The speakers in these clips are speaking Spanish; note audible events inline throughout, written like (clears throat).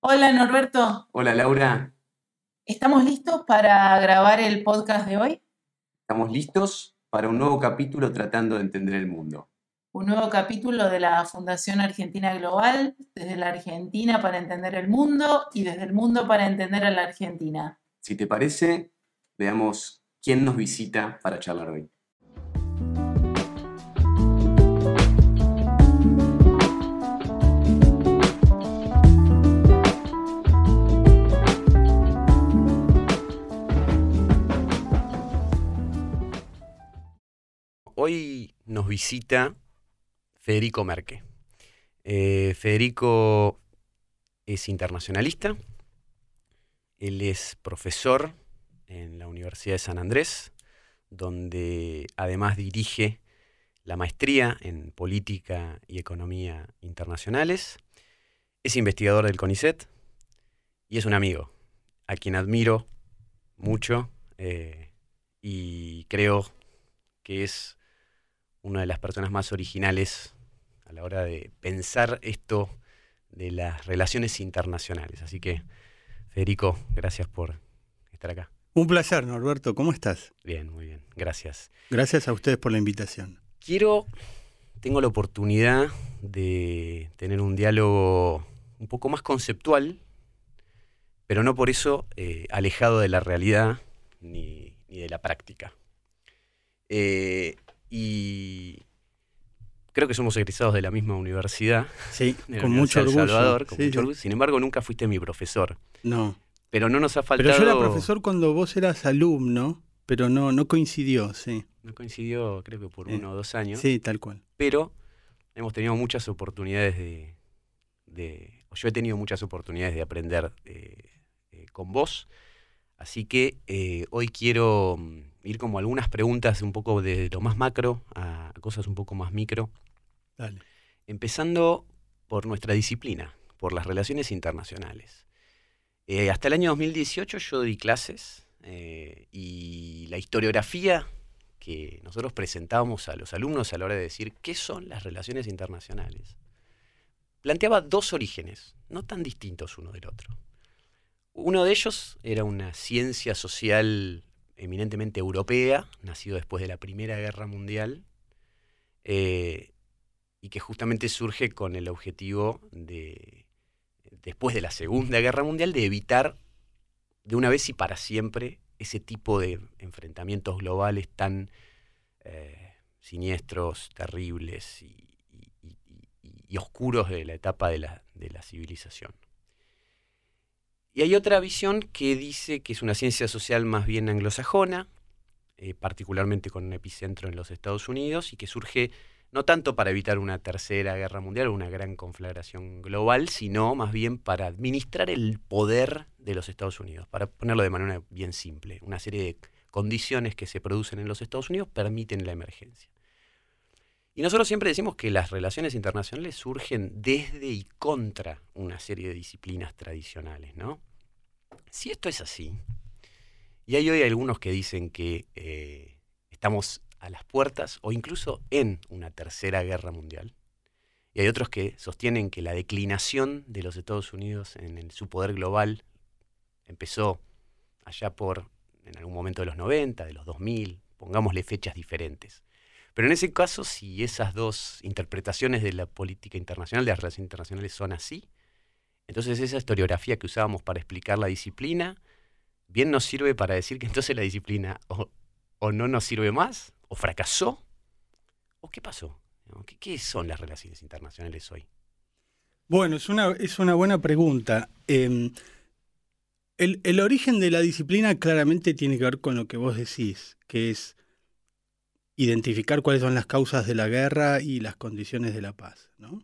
Hola Norberto, Hola Laura, ¿estamos listos para grabar el podcast de hoy? estamos listos para un nuevo capítulo tratando de entender el mundo. Un nuevo capítulo de la Fundación Argentina Global, desde la Argentina para entender el mundo y desde el mundo para entender a la Argentina. Si te parece, veamos quién nos visita para charlar hoy. Hoy nos visita Federico Merque. Eh, Federico es internacionalista, él es profesor en la Universidad de San Andrés, donde además dirige la maestría en política y economía internacionales, es investigador del CONICET y es un amigo a quien admiro mucho eh, y creo que es una de las personas más originales a la hora de pensar esto de las relaciones internacionales. Así que, Federico, gracias por estar acá. Un placer, Norberto. ¿Cómo estás? Bien, muy bien, gracias. Gracias a ustedes por la invitación. Quiero, tengo la oportunidad de tener un diálogo un poco más conceptual, pero no por eso eh, alejado de la realidad ni, ni de la práctica. Eh, y creo que somos egresados de la misma universidad, Sí, (laughs) con mucho orgullo. Salvador, con Sí, mucho sí. orgullo. Sin embargo, nunca fuiste mi profesor. No. Pero no nos ha Pero faltado. yo era profesor cuando vos eras alumno, pero no, no coincidió, sí. No coincidió, creo que por Eh, uno o dos años. Sí, tal cual. Pero hemos tenido muchas oportunidades de. de- yo he tenido muchas oportunidades de aprender eh, eh, con vos. Así que hoy quiero mm, ir como algunas preguntas un poco de lo más macro a cosas un poco más micro. Dale. Empezando por nuestra disciplina, por las relaciones internacionales. Eh, hasta el año 2018 yo di clases eh, y la historiografía que nosotros presentábamos a los alumnos a la hora de decir qué son las relaciones internacionales, planteaba dos orígenes, no tan distintos uno del otro. Uno de ellos era una ciencia social eminentemente europea, nacido después de la Primera Guerra Mundial, eh, y que justamente surge con el objetivo de, después de la Segunda Guerra Mundial, de evitar de una vez y para siempre ese tipo de enfrentamientos globales tan eh, siniestros, terribles y, y- oscuros de la etapa de la, de la civilización. Y hay otra visión que dice que es una ciencia social más bien anglosajona, eh, particularmente con un epicentro en los Estados Unidos, y que surge no tanto para evitar una tercera guerra mundial o una gran conflagración global, sino más bien para administrar el poder de los Estados Unidos, para ponerlo de manera bien simple. Una serie de condiciones que se producen en los Estados Unidos permiten la emergencia. Y nosotros siempre decimos que las relaciones internacionales surgen desde y contra una serie de disciplinas tradicionales, ¿no? Si esto es así, y hay hoy algunos que dicen que eh, estamos a las puertas o incluso en una tercera guerra mundial, y hay otros que sostienen que la declinación de los Estados Unidos en, el- su poder global empezó allá por, en algún momento de los 90, de los 2000, pongámosle fechas diferentes. Pero en ese caso, si esas dos interpretaciones de la política internacional, de las relaciones internacionales son así, entonces esa historiografía que usábamos para explicar la disciplina, bien nos sirve para decir que entonces la disciplina o, no nos sirve más, o fracasó, o qué pasó. ¿Qué, son las relaciones internacionales hoy? Bueno, es una, es una buena pregunta. Eh, el, el origen de la disciplina claramente tiene que ver con lo que vos decís, que es identificar cuáles son las causas de la guerra y las condiciones de la paz. ¿no?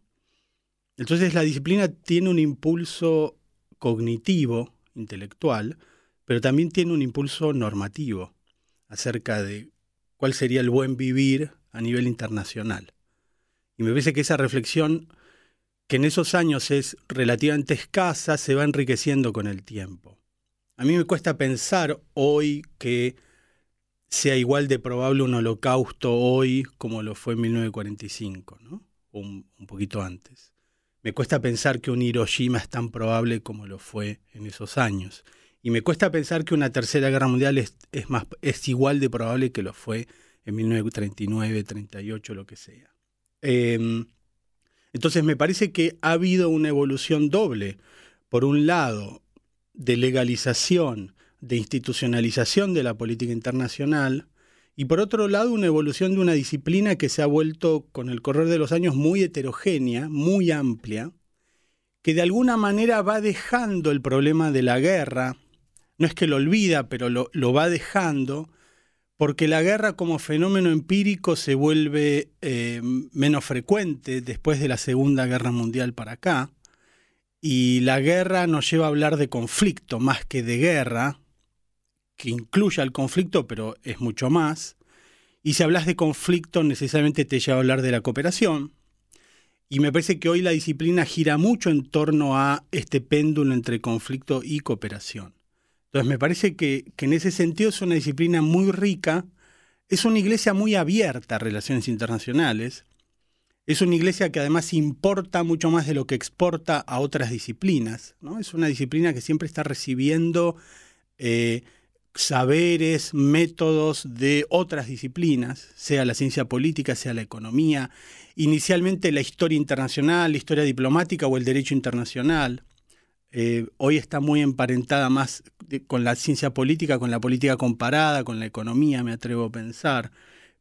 Entonces la disciplina tiene un impulso cognitivo, intelectual, pero también tiene un impulso normativo acerca de cuál sería el buen vivir a nivel internacional. Y me parece que esa reflexión, que en esos años es relativamente escasa, se va enriqueciendo con el tiempo. A mí me cuesta pensar hoy que sea igual de probable un holocausto hoy como lo fue en 1945, ¿no? Un, un poquito antes. me cuesta pensar que un Hiroshima es tan probable como lo fue en esos años. Y me cuesta pensar que una tercera guerra mundial es, más, es igual de probable que lo fue en 1939, 38, lo que sea. Em, entonces me parece que ha habido una evolución doble. Por un lado, de legalización, de institucionalización de la política internacional, y por otro lado una evolución de una disciplina que se ha vuelto con el correr de los años muy heterogénea, muy amplia, que de alguna manera va dejando el problema de la guerra, no es que lo olvida, pero lo, va dejando, porque la guerra como fenómeno empírico se vuelve eh, menos frecuente después de la Segunda Guerra Mundial para acá, y la guerra nos lleva a hablar de conflicto más que de guerra, que incluya el conflicto, pero es mucho más. Y si hablas de conflicto, necesariamente te lleva a hablar de la cooperación. Y me parece que hoy la disciplina gira mucho en torno a este péndulo entre conflicto y cooperación. Entonces me parece que, que en ese sentido es una disciplina muy rica, es una iglesia muy abierta a relaciones internacionales, es una iglesia que además importa mucho más de lo que exporta a otras disciplinas. ¿no? Es una disciplina que siempre está recibiendo eh, saberes, métodos de otras disciplinas, sea la ciencia política, sea la economía, inicialmente la historia internacional, la historia diplomática o el derecho internacional. Eh, hoy está muy emparentada más con la ciencia política, con la política comparada, con la economía, me atrevo a pensar.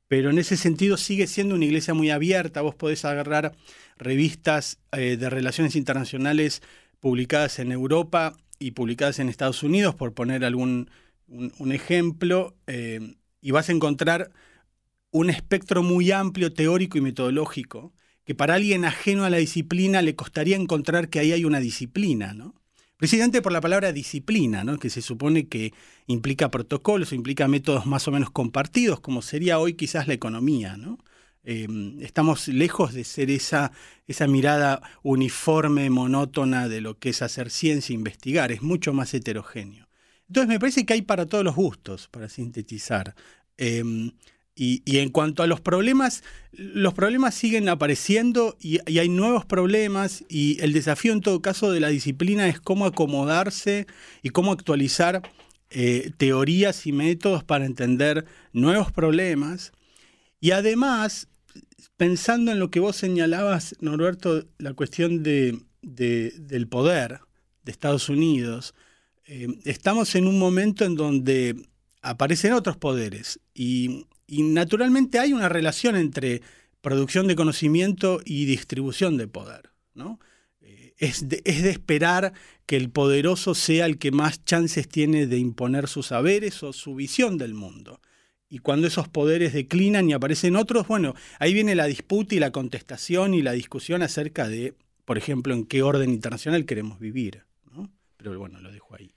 Pero en ese sentido sigue siendo una iglesia muy abierta. Vos podés agarrar revistas eh, de relaciones internacionales publicadas en Europa y publicadas en Estados Unidos, por poner algún un, ejemplo, eh, y vas a encontrar un espectro muy amplio teórico y metodológico, que para alguien ajeno a la disciplina le costaría encontrar que ahí hay una disciplina, ¿no? Precisamente por la palabra disciplina, ¿no? que se supone que implica protocolos, implica métodos más o menos compartidos, como sería hoy quizás la economía. ¿no? Eh, estamos lejos de ser esa, esa mirada uniforme, monótona de lo que es hacer ciencia e investigar, es mucho más heterogéneo. Entonces me parece que hay para todos los gustos, para sintetizar. Em, y, en cuanto a los problemas, los problemas siguen apareciendo y, hay nuevos problemas y el desafío en todo caso de la disciplina es cómo acomodarse y cómo actualizar eh, teorías y métodos para entender nuevos problemas. Y además, pensando en lo que vos señalabas, Norberto, la cuestión de, del poder de Estados Unidos, eh, estamos en un momento en donde aparecen otros poderes y, naturalmente hay una relación entre producción de conocimiento y distribución de poder. Eh, es, de, esperar que el poderoso sea el que más chances tiene de imponer sus saberes o su visión del mundo. Y cuando esos poderes declinan y aparecen otros, bueno, ahí viene la disputa y la contestación y la discusión acerca de, por ejemplo, en qué orden internacional queremos vivir. Pero bueno, lo dejo ahí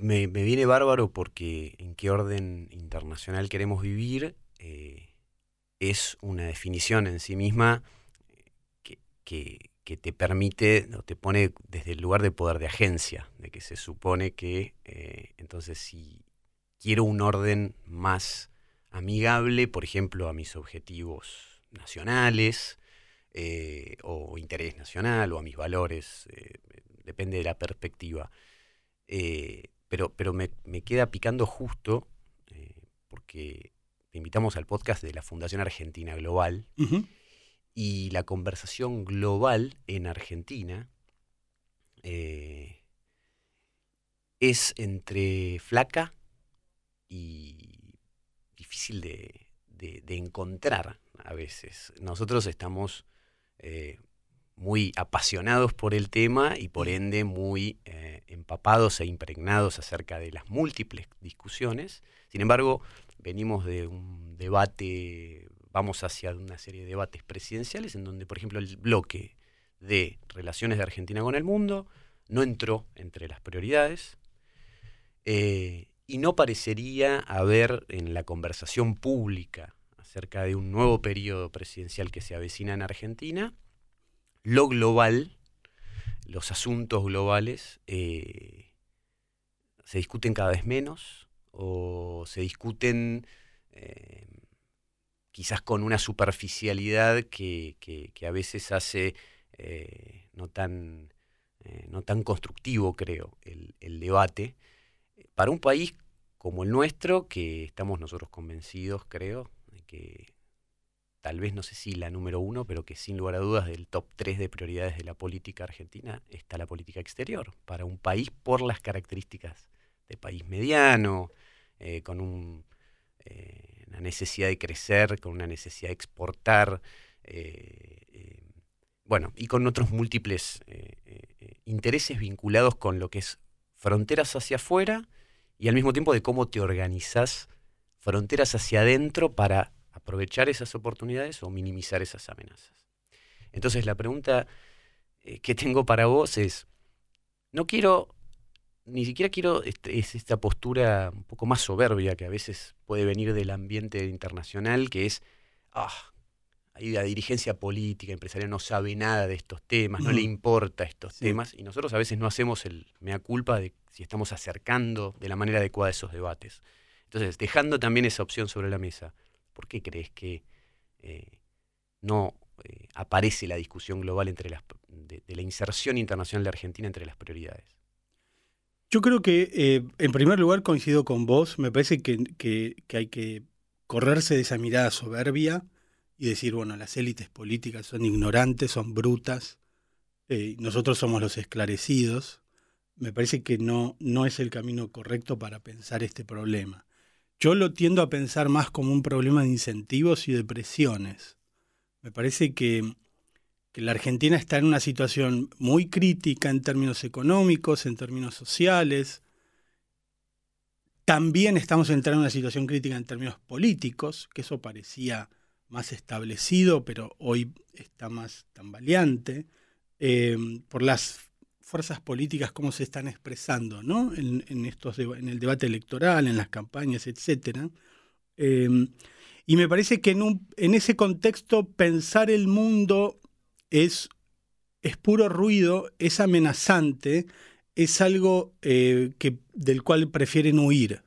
me, viene bárbaro porque en qué orden internacional queremos vivir eh, es una definición en sí misma que, te permite o te pone desde el lugar de poder de agencia, de que se supone que eh, entonces si quiero un orden más amigable, por ejemplo, a mis objetivos nacionales eh, o interés nacional o a mis valores, depende de la perspectiva pero, me, queda picando justo eh, porque te invitamos al podcast de la Fundación Argentina Global y la conversación global en Argentina eh, es entre flaca y difícil de, encontrar a veces. Nosotros estamos eh, muy apasionados por el tema y por ende muy eh, empapados e impregnados acerca de las múltiples discusiones. Sin embargo, venimos de un debate, vamos hacia una serie de debates presidenciales en donde, por ejemplo, el bloque de relaciones de Argentina con el mundo no entró entre las prioridades eh, y no parecería haber en la conversación pública acerca de un nuevo periodo presidencial que se avecina en Argentina, lo global, los asuntos globales, eh, se discuten cada vez menos o se discuten eh, quizás con una superficialidad que, a veces hace eh, no, tan, no tan constructivo, creo, el, debate. Para un país como el nuestro, que estamos nosotros convencidos, creo, que tal vez no sé si la número uno, pero que sin lugar a dudas del top tres de prioridades de la política argentina está la política exterior. Para un país por las características de país mediano, eh, con eh, una necesidad de crecer, con una necesidad de exportar, eh, bueno, y con otros múltiples intereses vinculados con lo que es fronteras hacia afuera y al mismo tiempo de cómo te organizas fronteras hacia adentro para aprovechar esas oportunidades o minimizar esas amenazas. Entonces la pregunta eh, que tengo para vos es, no quiero, ni siquiera quiero este, es esta postura un poco más soberbia que a veces puede venir del ambiente internacional, que es, ah, ahí la dirigencia política, empresarial no sabe nada de estos temas, no le importa estos temas, y nosotros a veces no hacemos el mea culpa de si estamos acercando de la manera adecuada esos debates. Entonces, dejando también esa opción sobre la mesa, ¿por qué crees que eh, no eh, aparece la discusión global entre las, de, la inserción internacional de Argentina entre las prioridades? Yo creo que, eh, en primer lugar, coincido con vos, me parece que, que hay que correrse de esa mirada soberbia y decir, bueno, las élites políticas son ignorantes, son brutas, nosotros somos los esclarecidos, me parece que no, no es el camino correcto para pensar este problema. Yo lo tiendo a pensar más como un problema de incentivos y de presiones. Me parece que, que la Argentina está en una situación muy crítica en términos económicos, en términos sociales. También estamos entrando en una situación crítica en términos políticos, que eso parecía más establecido, pero hoy está más tambaleante, eh, por las fuerzas políticas, cómo se están expresando ¿no? en, estos, en el debate electoral, en las campañas, etc. Eh, y me parece que en, un, en, ese contexto pensar el mundo es, es puro ruido, es amenazante, es algo eh, que, del cual prefieren huir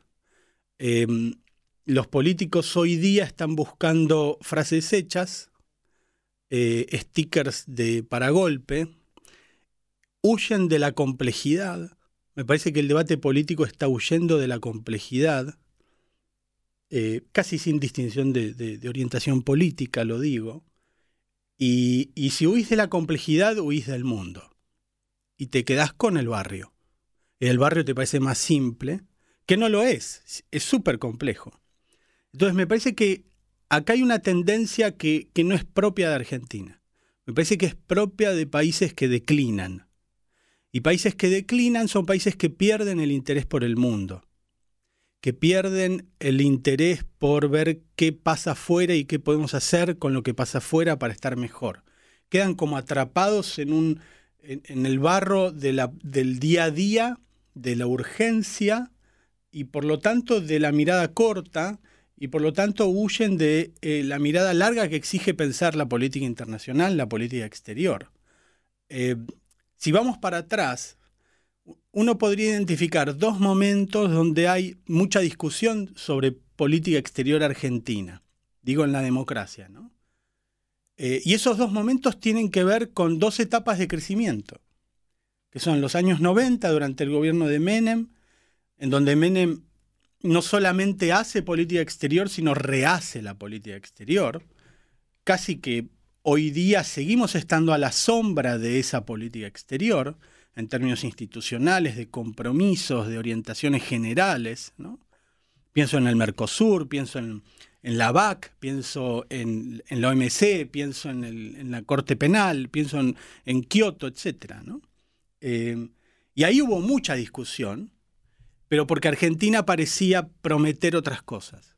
los políticos hoy día están buscando frases hechas, eh, stickers de paragolpe, huyen de la complejidad. Me parece que el debate político está huyendo de la complejidad, eh, casi sin distinción de, orientación política, lo digo. Y, y si huís de la complejidad, huís del mundo. Y te quedás con el barrio. El barrio te parece más simple, que no lo es, es súper complejo. Entonces me parece que acá hay una tendencia que, no es propia de Argentina. Me parece que es propia de países que declinan. Y países que declinan son países que pierden el interés por el mundo, que pierden el interés por ver qué pasa afuera y qué podemos hacer con lo que pasa afuera para estar mejor. Quedan como atrapados en, un, en, el barro del día a día, de la urgencia y por lo tanto de la mirada corta y por lo tanto huyen de eh, la mirada larga que exige pensar la política internacional, la política exterior. Eh, si vamos para atrás, uno podría identificar dos momentos donde hay mucha discusión sobre política exterior argentina, digo en la democracia. ¿no? Eh, y esos dos momentos tienen que ver con dos etapas de crecimiento, que son los años 90 durante el gobierno de Menem, en donde Menem no solamente hace política exterior, sino rehace la política exterior. Casi que hoy día seguimos estando a la sombra de esa política exterior, en términos institucionales, de compromisos, de orientaciones generales. Pienso en el Mercosur, pienso en, la BAC, pienso en, la OMC, pienso en, la Corte Penal, pienso en, Kioto, etc. Eh, y ahí hubo mucha discusión pero porque Argentina parecía prometer otras cosas.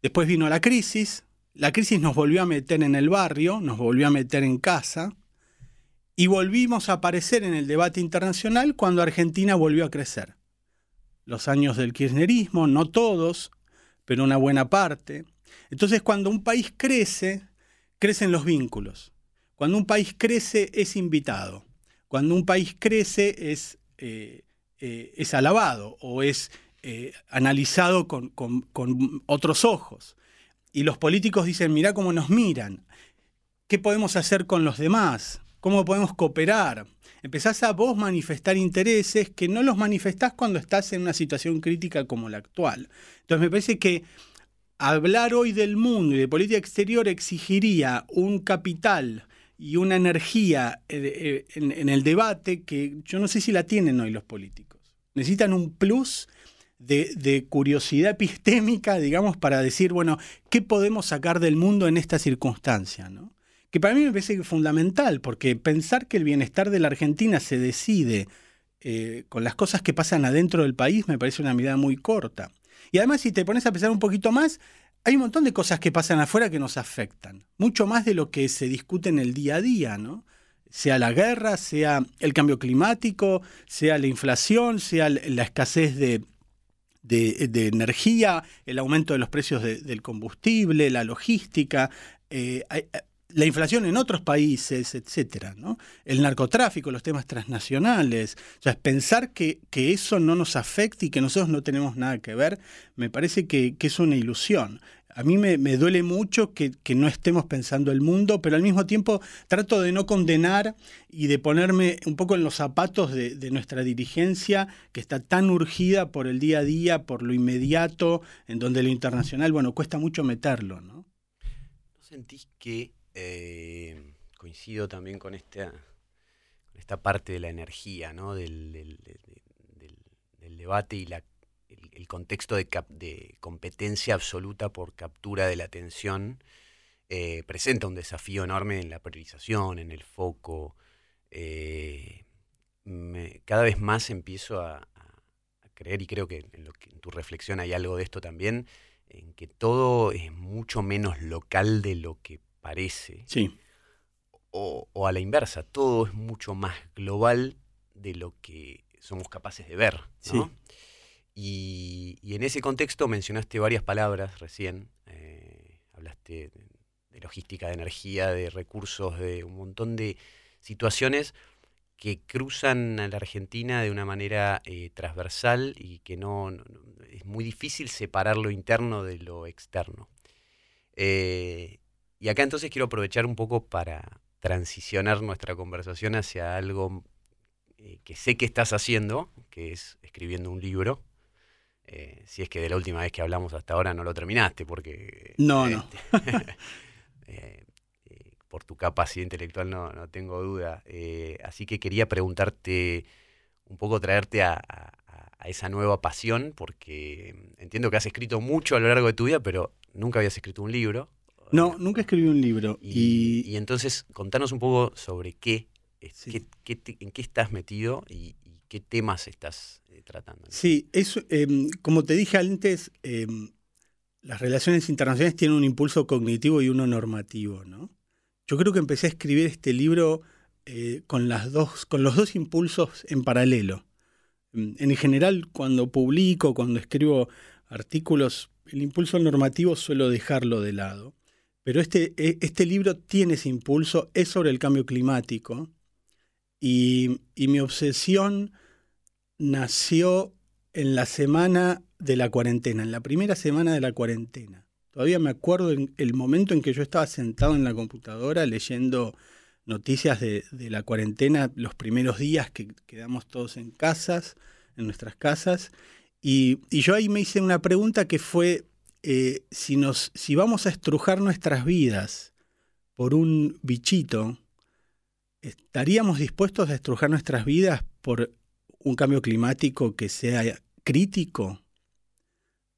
Después vino la crisis, la crisis nos volvió a meter en el barrio, nos volvió a meter en casa, y volvimos a aparecer en el debate internacional cuando Argentina volvió a crecer. Los años del kirchnerismo, no todos, pero una buena parte. Entonces cuando un país crece, crecen los vínculos. Cuando un país crece es invitado. Cuando un país crece es eh, eh, es alabado o es eh, analizado con, otros ojos. Y los políticos dicen, mira cómo nos miran, ¿qué podemos hacer con los demás? cómo podemos cooperar. Empezás a vos manifestar intereses que no los manifestás cuando estás en una situación crítica como la actual. Entonces me parece que hablar hoy del mundo y de política exterior exigiría un capital y una energía eh, eh, en, el debate que yo no sé si la tienen hoy los políticos. Necesitan un plus de, curiosidad epistémica, digamos, para decir, bueno, ¿qué podemos sacar del mundo en esta circunstancia? ¿no? Que para mí me parece fundamental, porque pensar que el bienestar de la Argentina se decide eh, con las cosas que pasan adentro del país me parece una mirada muy corta. Y además, si te pones a pensar un poquito más, hay un montón de cosas que pasan afuera que nos afectan, mucho más de lo que se discute en el día a día, ¿no? Sea la guerra, sea el cambio climático, sea la inflación, sea la escasez de, de, energía, el aumento de los precios del combustible, la logística, eh, la inflación en otros países, etcétera, ¿no? El narcotráfico, los temas transnacionales. O pensar que, que, eso no nos afecta y que nosotros no tenemos nada que ver, me parece que, es una ilusión. A mí me, duele mucho que, no estemos pensando el mundo, pero al mismo tiempo trato de no condenar y de ponerme un poco en los zapatos de, de nuestra dirigencia, que está tan urgida por el día a día, por lo inmediato, en donde lo internacional, bueno, cuesta mucho meterlo, ¿no? ¿No sentís que eh, coincido también con esta, esta parte de la energía, ¿no? del, debate y la, el, contexto de, de, competencia absoluta por captura de la atención. Eh, presenta un desafío enorme en la priorización, en el foco. Eh, cada vez más empiezo a, creer, y creo que en, lo que en tu reflexión hay algo de esto también, en que todo es mucho menos local de lo que parece. Sí. O, a la inversa, todo es mucho más global de lo que somos capaces de ver. ¿no? Y, en ese contexto mencionaste varias palabras recién. Eh, hablaste de, logística de energía, de recursos, de un montón de situaciones que cruzan a la Argentina de una manera eh, transversal y que no, es muy difícil separar lo interno de lo externo. Eh, y acá entonces quiero aprovechar un poco para transicionar nuestra conversación hacia algo que sé que estás haciendo, que es escribiendo un libro. Eh, si es que de la última vez que hablamos hasta ahora no lo terminaste, porque... No, no. (laughs) (laughs) Eh, por tu capacidad intelectual no, no tengo duda. así que quería preguntarte, un poco traerte a, a esa nueva pasión, porque entiendo que has escrito mucho a lo largo de tu vida, pero nunca habías escrito un libro. No, nunca escribí un libro. Y, entonces, contanos un poco sobre qué, en qué estás metido y, qué temas estás eh, tratando. Sí, eso, em, como te dije antes, em, las relaciones internacionales tienen un impulso cognitivo y uno normativo, ¿no? Yo creo que empecé a escribir este libro eh, con, las dos, con los dos impulsos en paralelo. Em, en general, cuando publico, cuando escribo artículos, el impulso normativo suelo dejarlo de lado. Pero este, e, este libro tiene ese impulso, es sobre el cambio climático y, mi obsesión nació en la semana de la cuarentena, en la primera semana de la cuarentena. Todavía me acuerdo en el momento en que yo estaba sentado en la computadora leyendo noticias de, la cuarentena, los primeros días que quedamos todos en casas, en nuestras casas, y, y yo ahí me hice una pregunta que fue, eh, si, nos, si vamos a estrujar nuestras vidas por un bichito, ¿estaríamos dispuestos a estrujar nuestras vidas por un cambio climático que sea crítico?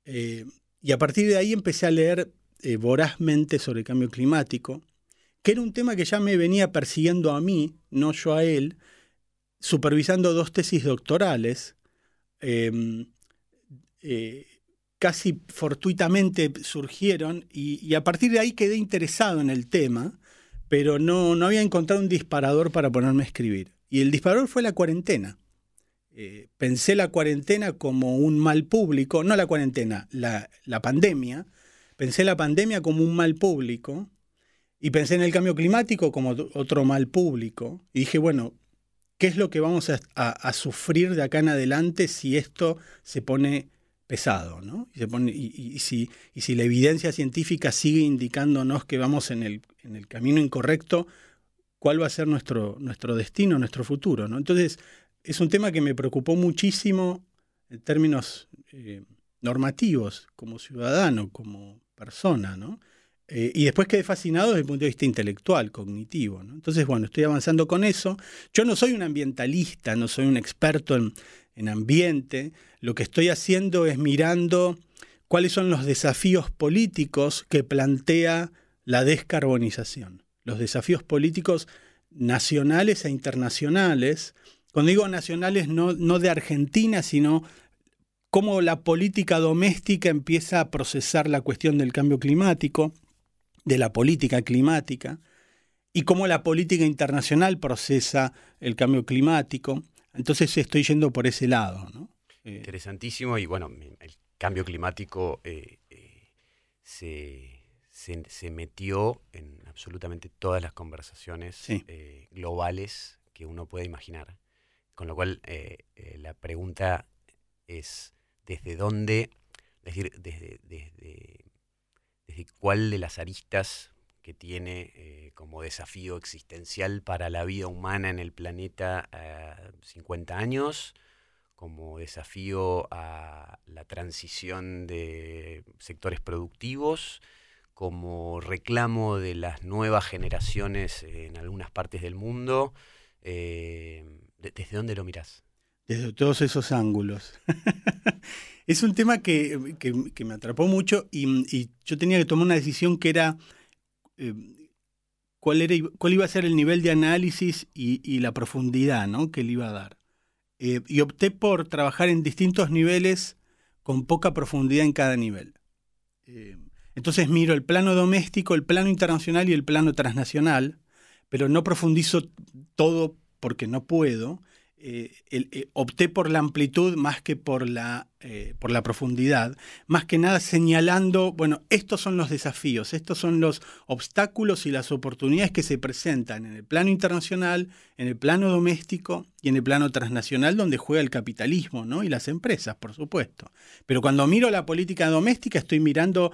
Eh, y a partir de ahí empecé a leer eh, vorazmente sobre el cambio climático, que era un tema que ya me venía persiguiendo a mí, no yo a él, supervisando dos tesis doctorales. Em, casi fortuitamente surgieron y, a partir de ahí quedé interesado en el tema, pero no, no había encontrado un disparador para ponerme a escribir. Y el disparador fue la cuarentena. Eh, pensé la cuarentena como un mal público, no la cuarentena, la, la, pandemia. Pensé la pandemia como un mal público y pensé en el cambio climático como otro mal público. Y dije, bueno, ¿qué es lo que vamos a, sufrir de acá en adelante si esto se pone pesado, ¿no? Y, se pone, y, si, y, si, la evidencia científica sigue indicándonos que vamos en el, en el camino incorrecto, cuál va a ser nuestro, nuestro destino, nuestro futuro. ¿no? Entonces, es un tema que me preocupó muchísimo en términos eh, normativos, como ciudadano, como persona, ¿no? Eh, y después quedé fascinado desde el punto de vista intelectual, cognitivo. ¿no? Entonces, bueno, estoy avanzando con eso. Yo no soy un ambientalista, no soy un experto en, en ambiente. Lo que estoy haciendo es mirando cuáles son los desafíos políticos que plantea la descarbonización. Los desafíos políticos nacionales e internacionales. Cuando digo nacionales, no, no de Argentina, sino cómo la política doméstica empieza a procesar la cuestión del cambio climático, de la política climática, y cómo la política internacional procesa el cambio climático. Entonces estoy yendo por ese lado. Eh, Interesantísimo, y bueno, el cambio climático eh, eh, se, metió en absolutamente todas las conversaciones globales que uno puede imaginar. Con lo cual, la pregunta es, desde dónde, es decir, desde, desde, cuál de las aristas que tiene eh, como desafío existencial para la vida humana en el planeta 50 años, como desafío a la transición de sectores productivos, como reclamo de las nuevas generaciones en algunas partes del mundo. Eh, ¿Desde dónde lo mirás? desde todos esos ángulos. (laughs) es un tema que, me atrapó mucho y, yo tenía que tomar una decisión que era eh, cuál, era cuál iba a ser el nivel de análisis y, la profundidad ¿no? que le iba a dar. Eh, y opté por trabajar en distintos niveles con poca profundidad en cada nivel. Eh, entonces miro el plano doméstico, el plano internacional y el plano transnacional, pero no profundizo todo porque no puedo, eh, eh, opté por la amplitud más que por la, eh, por la profundidad, más que nada señalando, bueno, estos son los desafíos, estos son los obstáculos y las oportunidades que se presentan en el plano internacional, en el plano doméstico y en el plano transnacional donde juega el capitalismo ¿no? y las empresas, por supuesto. Pero cuando miro la política doméstica estoy mirando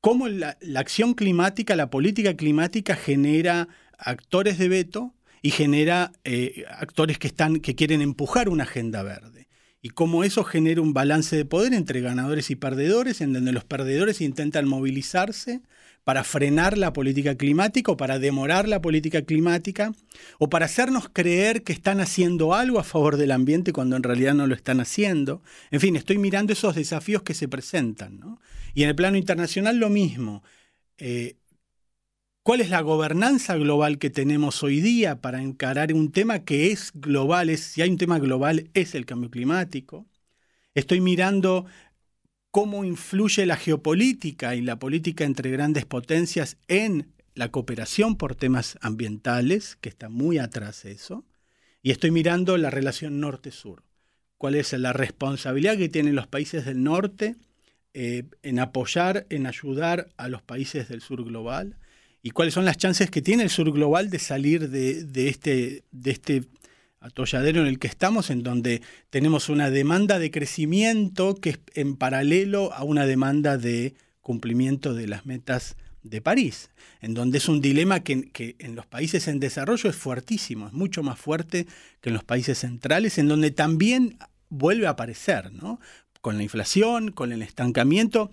cómo la acción climática, la política climática genera actores de veto, y genera eh, actores que, están, que quieren empujar una agenda verde. Y cómo eso genera un balance de poder entre ganadores y perdedores, en donde los perdedores intentan movilizarse para frenar la política climática o para demorar la política climática o para hacernos creer que están haciendo algo a favor del ambiente cuando en realidad no lo están haciendo. En fin, estoy mirando esos desafíos que se presentan. Y en el plano internacional lo mismo. Eh, ¿Cuál es la gobernanza global que tenemos hoy día para encarar un tema que es global? si hay un tema global, es el cambio climático. Estoy mirando cómo influye la geopolítica y la política entre grandes potencias en la cooperación por temas ambientales, que está muy atrás eso. Y estoy mirando la relación norte-sur. ¿Cuál es la responsabilidad que tienen los países del norte eh, en apoyar, en ayudar a los países del sur global? Y cuáles son las chances que tiene el sur global de salir de, este, de este atolladero en el que estamos, en donde tenemos una demanda de crecimiento que es en paralelo a una demanda de cumplimiento de las metas de París, en donde es un dilema que, en los países en desarrollo es fuertísimo, es mucho más fuerte que en los países centrales, en donde también vuelve a aparecer, ¿no? Con la inflación, con el estancamiento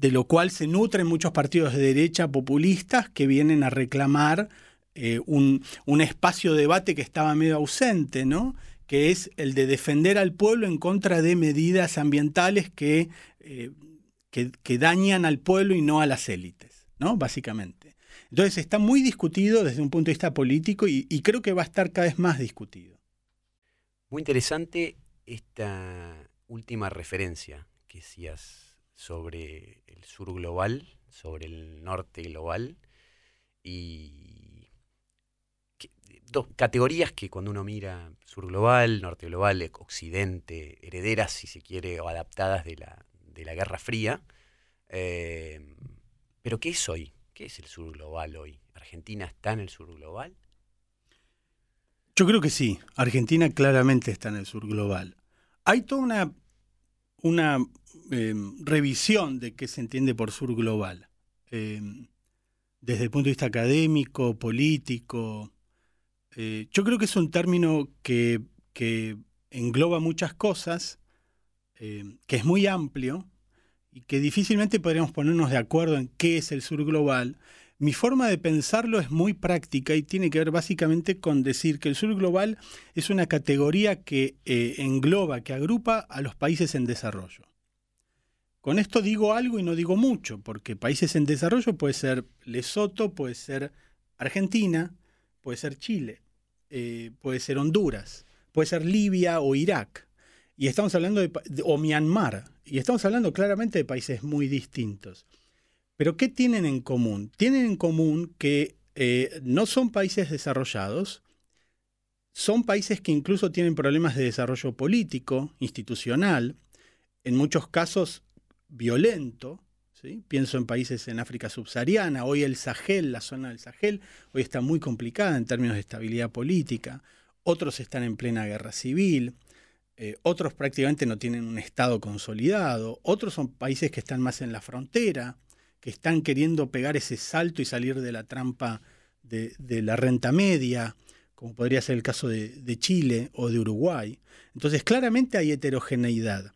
de lo cual se nutren muchos partidos de derecha populistas que vienen a reclamar eh, un, espacio de debate que estaba medio ausente, ¿no? que es el de defender al pueblo en contra de medidas ambientales que, eh, que, dañan al pueblo y no a las élites, ¿no? básicamente. Entonces está muy discutido desde un punto de vista político y, y creo que va a estar cada vez más discutido. Muy interesante esta última referencia que decías sobre el sur global, sobre el norte global y dos categorías que cuando uno mira sur global, norte global, occidente, herederas si se quiere o adaptadas de la, de la Guerra Fría. Eh, pero ¿qué es hoy? ¿Qué es el sur global hoy? ¿Argentina está en el sur global? Yo creo que sí, Argentina claramente está en el sur global. Hay toda una, una Em, revisión de qué se entiende por sur global. Em, desde el punto de vista académico, político. Eh, yo creo que es un término que, engloba muchas cosas, eh, que es muy amplio y que difícilmente podríamos ponernos de acuerdo en qué es el sur global. Mi forma de pensarlo es muy práctica y tiene que ver básicamente con decir que el sur global es una categoría que eh, engloba, que agrupa a los países en desarrollo. Con esto digo algo y no digo mucho, porque países en desarrollo puede ser Lesoto, puede ser Argentina, puede ser Chile, eh, puede ser Honduras, puede ser Libia o Irak. Y estamos hablando de, o Myanmar, y estamos hablando claramente de países muy distintos. Pero ¿qué tienen en común? Tienen en común que eh, no son países desarrollados, son países que incluso tienen problemas de desarrollo político, institucional, en muchos casos violento. ¿sí? Pienso en países en África subsahariana, hoy el Sahel, la zona del Sahel, hoy está muy complicada en términos de estabilidad política, otros están en plena guerra civil, eh, otros prácticamente no tienen un Estado consolidado, otros son países que están más en la frontera, que están queriendo pegar ese salto y salir de la trampa de, la renta media, como podría ser el caso de Chile o de Uruguay. Entonces, claramente hay heterogeneidad.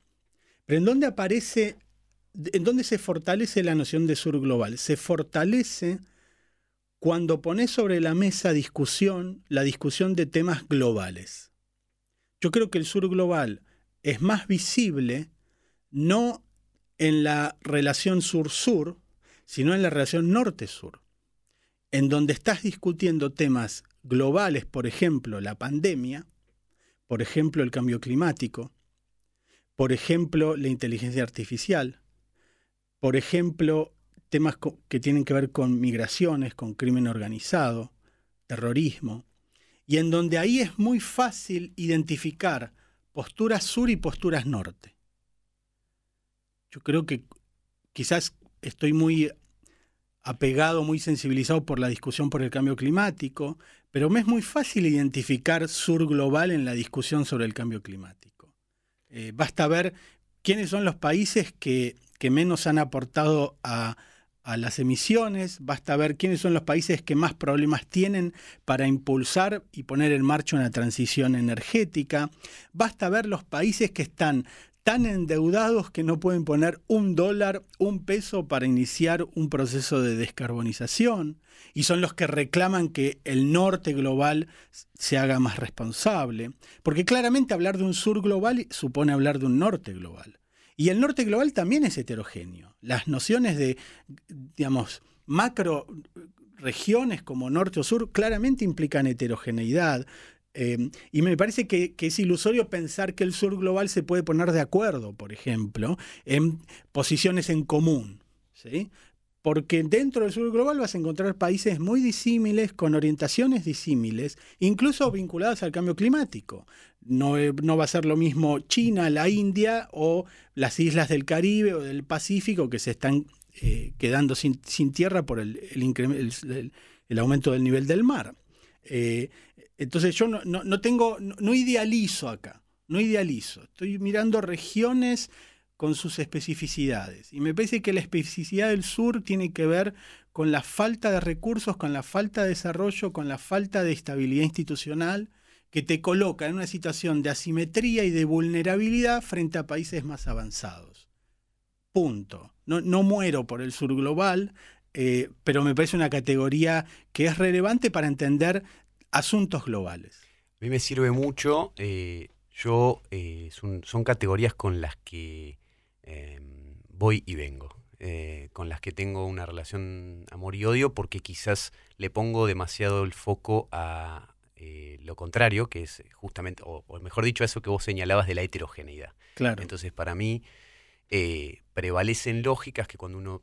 Pero ¿en dónde aparece ¿En dónde se fortalece la noción de sur global? Se fortalece cuando pones sobre la mesa discusión la discusión de temas globales. Yo creo que el sur global es más visible no en la relación sur-sur, sino en la relación norte-sur, en donde estás discutiendo temas globales, por ejemplo, la pandemia, por ejemplo, el cambio climático, por ejemplo, la inteligencia artificial, por ejemplo, temas que tienen que ver con migraciones, con crimen organizado, terrorismo, y en donde ahí es muy fácil identificar posturas sur y posturas norte. Yo creo que quizás estoy muy apegado, muy sensibilizado por la discusión por el cambio climático, pero me es muy fácil identificar sur global en la discusión sobre el cambio climático. Eh, basta ver quiénes son los países que que menos han aportado a, las emisiones, basta ver quiénes son los países que más problemas tienen para impulsar y poner en marcha una transición energética, basta ver los países que están tan endeudados que no pueden poner un dólar, un peso para iniciar un proceso de descarbonización, y son los que reclaman que el norte global se haga más responsable, porque claramente hablar de un sur global supone hablar de un norte global. Y el norte global también es heterogéneo. Las nociones de, digamos, macro regiones como norte o sur claramente implican heterogeneidad. Eh, y me parece que, es ilusorio pensar que el sur global se puede poner de acuerdo, por ejemplo, en posiciones en común. ¿sí? porque dentro del sur global vas a encontrar países muy disímiles, con orientaciones disímiles, incluso vinculadas al cambio climático. No, eh, no, va a ser lo mismo China, la India o las islas del Caribe o del Pacífico que se están eh, quedando sin, tierra por el, el, aumento del nivel del mar. Eh, entonces yo no, no tengo, no idealizo acá, no idealizo. Estoy mirando regiones con sus especificidades. Y me parece que la especificidad del sur tiene que ver con la falta de recursos, con la falta de desarrollo, con la falta de estabilidad institucional, que te coloca en una situación de asimetría y de vulnerabilidad frente a países más avanzados. Punto. No, no muero por el sur global, eh, pero me parece una categoría que es relevante para entender asuntos globales. A mí me sirve mucho. Eh, yo eh, son, categorías con las que Em, voy y vengo, eh, con las que tengo una relación amor y odio porque quizás le pongo demasiado el foco a lo contrario, que es justamente, o, mejor dicho, eso que vos señalabas de la heterogeneidad. Claro. Entonces, para mí, prevalecen lógicas que cuando uno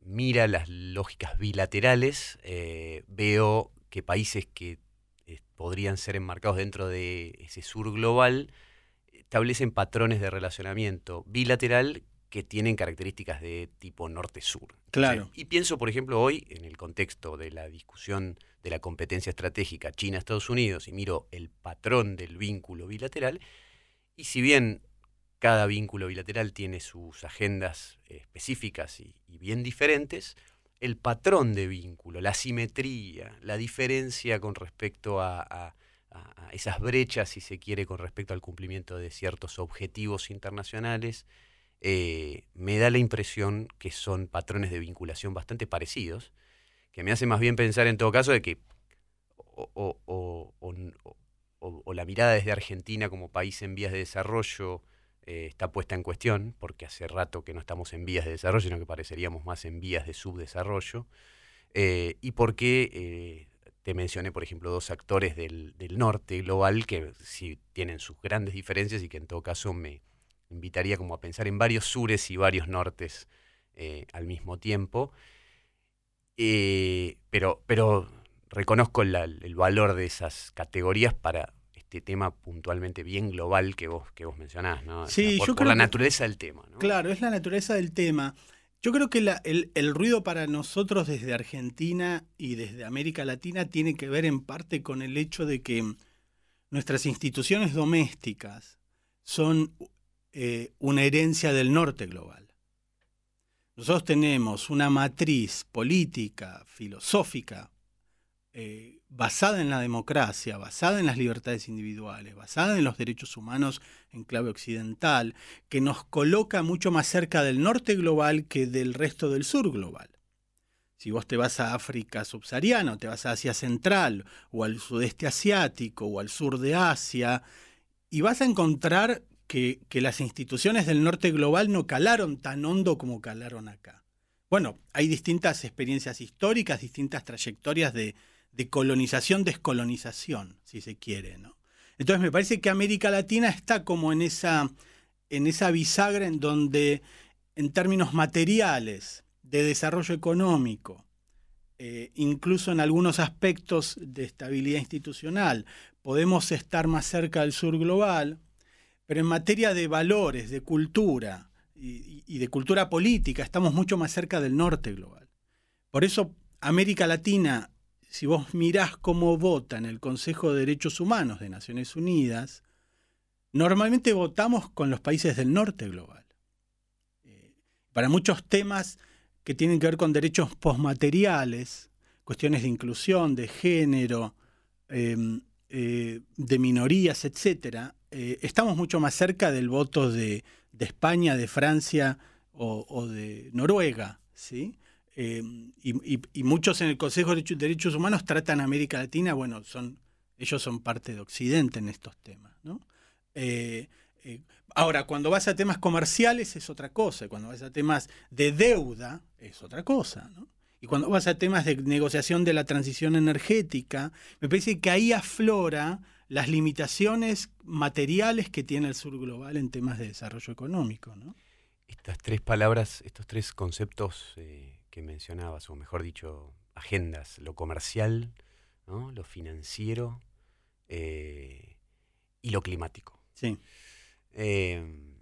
mira las lógicas bilaterales, veo que países que podrían ser enmarcados dentro de ese sur global, establecen patrones de relacionamiento bilateral que tienen características de tipo norte-sur. Claro. Y pienso, por ejemplo, hoy, en el contexto de la discusión de la competencia estratégica China-Estados Unidos, y miro el patrón del vínculo bilateral, y si bien cada vínculo bilateral tiene sus agendas específicas y, bien diferentes, el patrón de vínculo, la simetría, la diferencia con respecto a, esas brechas, si se quiere, con respecto al cumplimiento de ciertos objetivos internacionales, eh, me da la impresión que son patrones de vinculación bastante parecidos, que me hace más bien pensar en todo caso de que o, la mirada desde Argentina como país en vías de desarrollo eh, está puesta en cuestión, porque hace rato que no estamos en vías de desarrollo, sino que pareceríamos más en vías de subdesarrollo, eh, y porque eh, te mencioné, por ejemplo, dos actores del, norte global que sí tienen sus grandes diferencias y que en todo caso me invitaría como a pensar en varios sures y varios nortes al mismo tiempo. pero, pero reconozco el valor de esas categorías para este tema puntualmente bien global que vos, que vos mencionás, ¿no? Sí, por, yo creo la naturaleza del tema. ¿no? Claro, es la naturaleza del tema. Yo creo que el, ruido para nosotros desde Argentina y desde América Latina tiene que ver en parte con el hecho de que nuestras instituciones domésticas son eh, una herencia del norte global. Nosotros tenemos una matriz política, filosófica, eh, basada en la democracia, basada en las libertades individuales, basada en los derechos humanos en clave occidental, que nos coloca mucho más cerca del norte global que del resto del sur global. Si vos te vas a África subsahariana, te vas a Asia Central, o al sudeste asiático, o al sur de Asia, y vas a encontrar que, que las instituciones del norte global no calaron tan hondo como calaron acá. Bueno, hay distintas experiencias históricas, distintas trayectorias de, de colonización-descolonización, si se quiere. ¿no? Entonces me parece que América Latina está como en esa, en esa bisagra en donde en términos materiales, de desarrollo económico, eh, incluso en algunos aspectos de estabilidad institucional, podemos estar más cerca del sur global, pero en materia de valores, de cultura y, y de cultura política, estamos mucho más cerca del norte global. Por eso América Latina si vos mirás cómo vota en el Consejo de Derechos Humanos de Naciones Unidas, normalmente votamos con los países del norte global. Eh, para muchos temas que tienen que ver con derechos postmateriales, cuestiones de inclusión, de género, em, eh, de minorías, etc., eh, estamos mucho más cerca del voto de, España, de Francia o, o de Noruega. ¿sí? Em, y, muchos en el Consejo de Derechos Humanos tratan a América Latina, bueno, son, ellos son parte de Occidente en estos temas. ¿no? Eh, eh, ahora, cuando vas a temas comerciales es otra cosa, cuando vas a temas de deuda es otra cosa. Y cuando vas a temas de negociación de la transición energética, me parece que ahí aflora las limitaciones materiales que tiene el sur global en temas de desarrollo económico. Estas tres palabras, estos tres conceptos eh, que mencionabas, o mejor dicho, agendas, lo comercial, lo financiero eh, y lo climático. Sí. Em,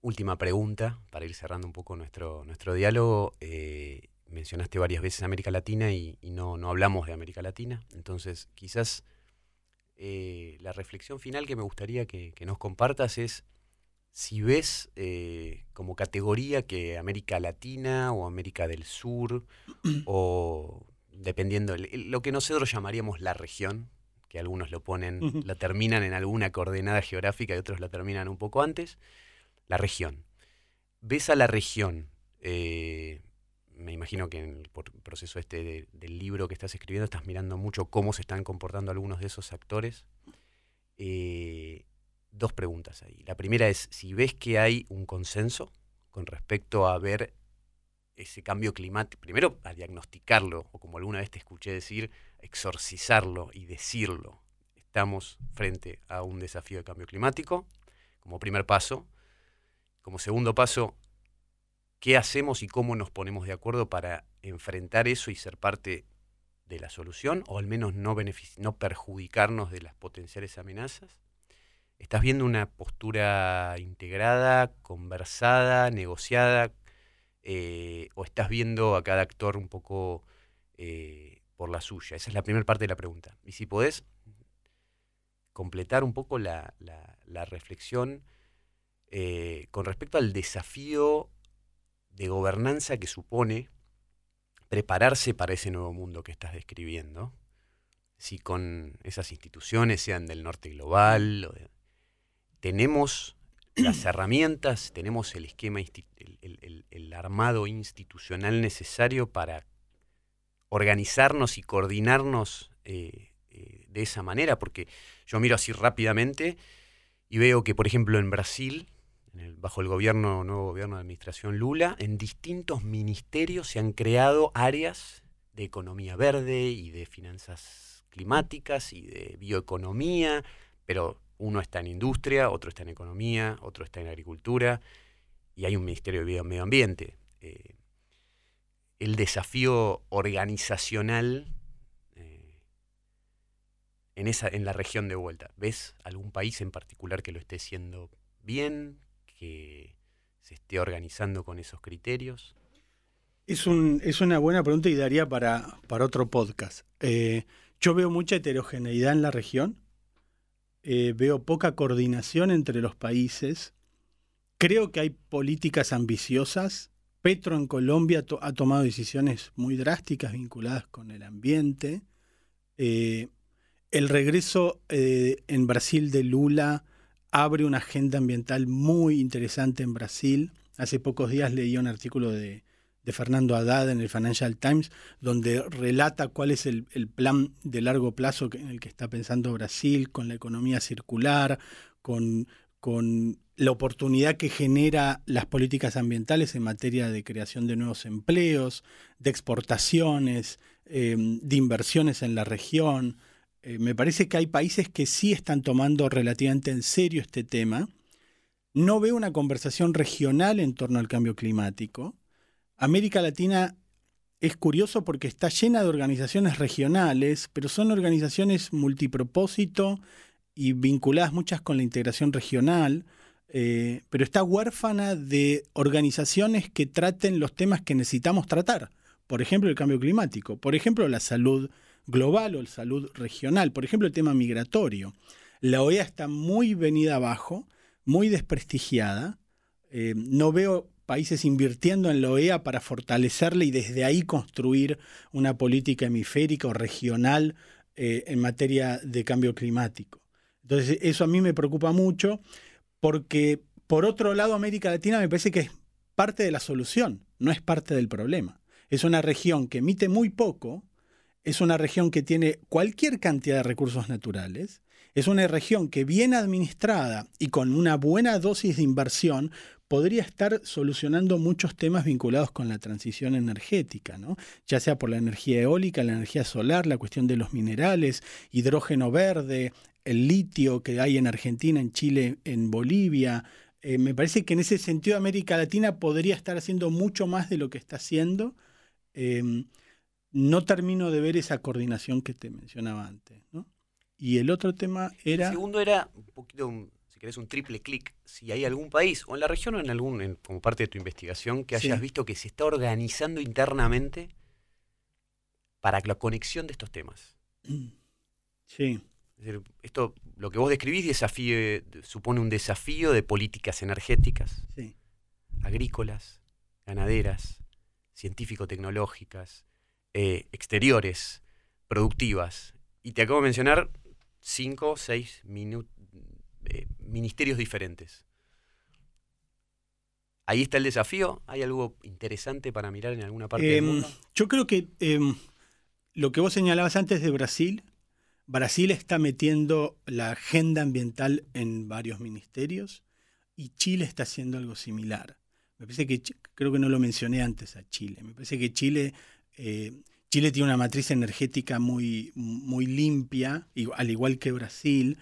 última pregunta, para ir cerrando un poco nuestro, nuestro diálogo. Eh, mencionaste varias veces América Latina y, no, no, hablamos de América Latina. Entonces, quizás eh, la reflexión final que me gustaría que, que nos compartas es si ves eh, como categoría que América Latina o América del Sur, (clears throat) o dependiendo, lo que nosotros llamaríamos la región, que algunos lo ponen, la terminan en alguna coordenada geográfica y otros la terminan un poco antes, la región. ¿Ves a la región? Eh, me imagino que en el proceso este del libro que estás escribiendo estás mirando mucho cómo se están comportando algunos de esos actores. Eh, dos preguntas ahí. La primera es si ves que hay un consenso con respecto a ver ese cambio climático, primero a diagnosticarlo, o como alguna vez te escuché decir, exorcizarlo y decirlo. Estamos frente a un desafío de cambio climático, como primer paso. Como segundo paso, ¿qué hacemos y cómo nos ponemos de acuerdo para enfrentar eso y ser parte de la solución, o al menos no, no perjudicarnos de las potenciales amenazas? ¿Estás viendo una postura integrada, conversada, negociada? Eh, ¿O estás viendo a cada actor un poco eh, por la suya? Esa es la primera parte de la pregunta. Y si podés completar un poco la, reflexión eh, con respecto al desafío de gobernanza que supone prepararse para ese nuevo mundo que estás describiendo, si con esas instituciones, sean del norte global, tenemos (clears throat) las herramientas, tenemos el esquema, el, armado institucional necesario para organizarnos y coordinarnos eh, eh, de esa manera, porque yo miro así rápidamente y veo que, por ejemplo, en Brasil, bajo el gobierno, nuevo gobierno de administración Lula, en distintos ministerios se han creado áreas de economía verde y de finanzas climáticas y de bioeconomía, pero uno está en industria, otro está en economía, otro está en agricultura y hay un ministerio de medio ambiente. Eh, el desafío organizacional eh, en, esa, en la región de vuelta. ¿Ves algún país en particular que lo esté haciendo bien, que se esté organizando con esos criterios? Es, un, es una buena pregunta y daría para, para otro podcast. Eh, yo veo mucha heterogeneidad en la región, eh, veo poca coordinación entre los países, creo que hay políticas ambiciosas. Petro en Colombia ha tomado decisiones muy drásticas vinculadas con el ambiente. Eh, el regreso en Brasil de Lula abre una agenda ambiental muy interesante en Brasil. Hace pocos días leí un artículo de, Fernando Haddad en el Financial Times, donde relata cuál es el, plan de largo plazo en el que está pensando Brasil, con la economía circular, con, con la oportunidad que genera las políticas ambientales en materia de creación de nuevos empleos, de exportaciones, eh, de inversiones en la región. Eh, me parece que hay países que sí están tomando relativamente en serio este tema. No veo una conversación regional en torno al cambio climático. América Latina es curioso porque está llena de organizaciones regionales, pero son organizaciones multipropósito y vinculadas muchas con la integración regional, eh, pero está huérfana de organizaciones que traten los temas que necesitamos tratar. Por ejemplo, el cambio climático, por ejemplo, la salud global o salud regional. Por ejemplo, el tema migratorio. La OEA está muy venida abajo, muy desprestigiada. Eh, no veo países invirtiendo en la OEA para fortalecerla y desde ahí construir una política hemisférica o regional eh, en materia de cambio climático. Entonces, eso a mí me preocupa mucho porque, por otro lado, América Latina me parece que es parte de la solución, no es parte del problema. Es una región que emite muy poco, es una región que tiene cualquier cantidad de recursos naturales, es una región que bien administrada y con una buena dosis de inversión podría estar solucionando muchos temas vinculados con la transición energética, ¿no? ya sea por la energía eólica, la energía solar, la cuestión de los minerales, hidrógeno verde, el litio que hay en Argentina, en Chile, en Bolivia. Eh, me parece que en ese sentido América Latina podría estar haciendo mucho más de lo que está haciendo. Em, no termino de ver esa coordinación que te mencionaba antes. ¿no? Y el otro tema era... El segundo era un poquito, si querés, un triple clic. Si hay algún país, o en la región o en algún, como parte de tu investigación, que hayas visto que se está organizando internamente para la conexión de estos temas. (clears throat) Sí. Es decir, esto, lo que vos describís desafío, supone un desafío de políticas energéticas, agrícolas, ganaderas, científico-tecnológicas, eh, exteriores, productivas. Y te acabo de mencionar cinco o seis eh, ministerios diferentes. Ahí está el desafío. ¿Hay algo interesante para mirar en alguna parte del em, mundo? Yo creo que em, lo que vos señalabas antes de Brasil, Brasil está metiendo la agenda ambiental en varios ministerios y Chile está haciendo algo similar. Me parece que, creo que no lo mencioné antes a Chile, me parece que Chile eh, Chile tiene una matriz energética muy, muy limpia, al igual que Brasil,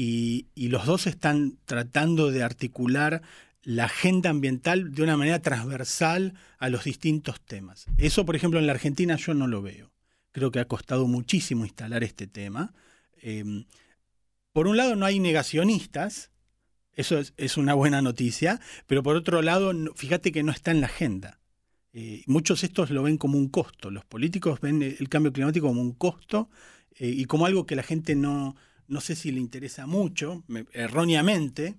y, los dos están tratando de articular la agenda ambiental de una manera transversal a los distintos temas. Eso, por ejemplo, en la Argentina yo no lo veo. Creo que ha costado muchísimo instalar este tema. Em, por un lado, no hay negacionistas, eso es, una buena noticia, pero por otro lado, fíjate que no está en la agenda. Eh, muchos estos lo ven como un costo. Los políticos ven el cambio climático como un costo eh, y como algo que la gente no, no sé si le interesa mucho, erróneamente.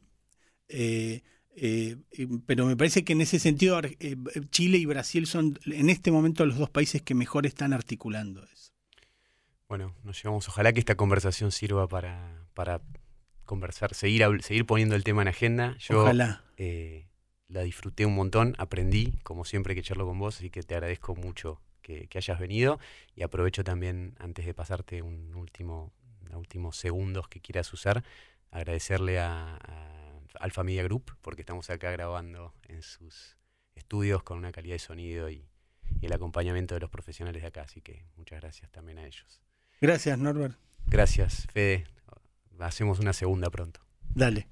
Eh, Eh, pero me parece que en ese sentido eh, Chile y Brasil son en este momento los dos países que mejor están articulando eso. Bueno, nos llevamos, ojalá que esta conversación sirva para, para conversar, seguir, seguir poniendo el tema en agenda. Yo, ojalá. La disfruté un montón, aprendí, como siempre que charlo con vos, así que te agradezco mucho que, hayas venido y aprovecho también, antes de pasarte un último, últimos segundos que quieras usar, agradecerle a, Alfa Media Group, porque estamos acá grabando en sus estudios con una calidad de sonido y, y el acompañamiento de los profesionales de acá, así que muchas gracias también a ellos. Gracias, Norbert. Gracias, Fede. Hacemos una segunda pronto. Dale.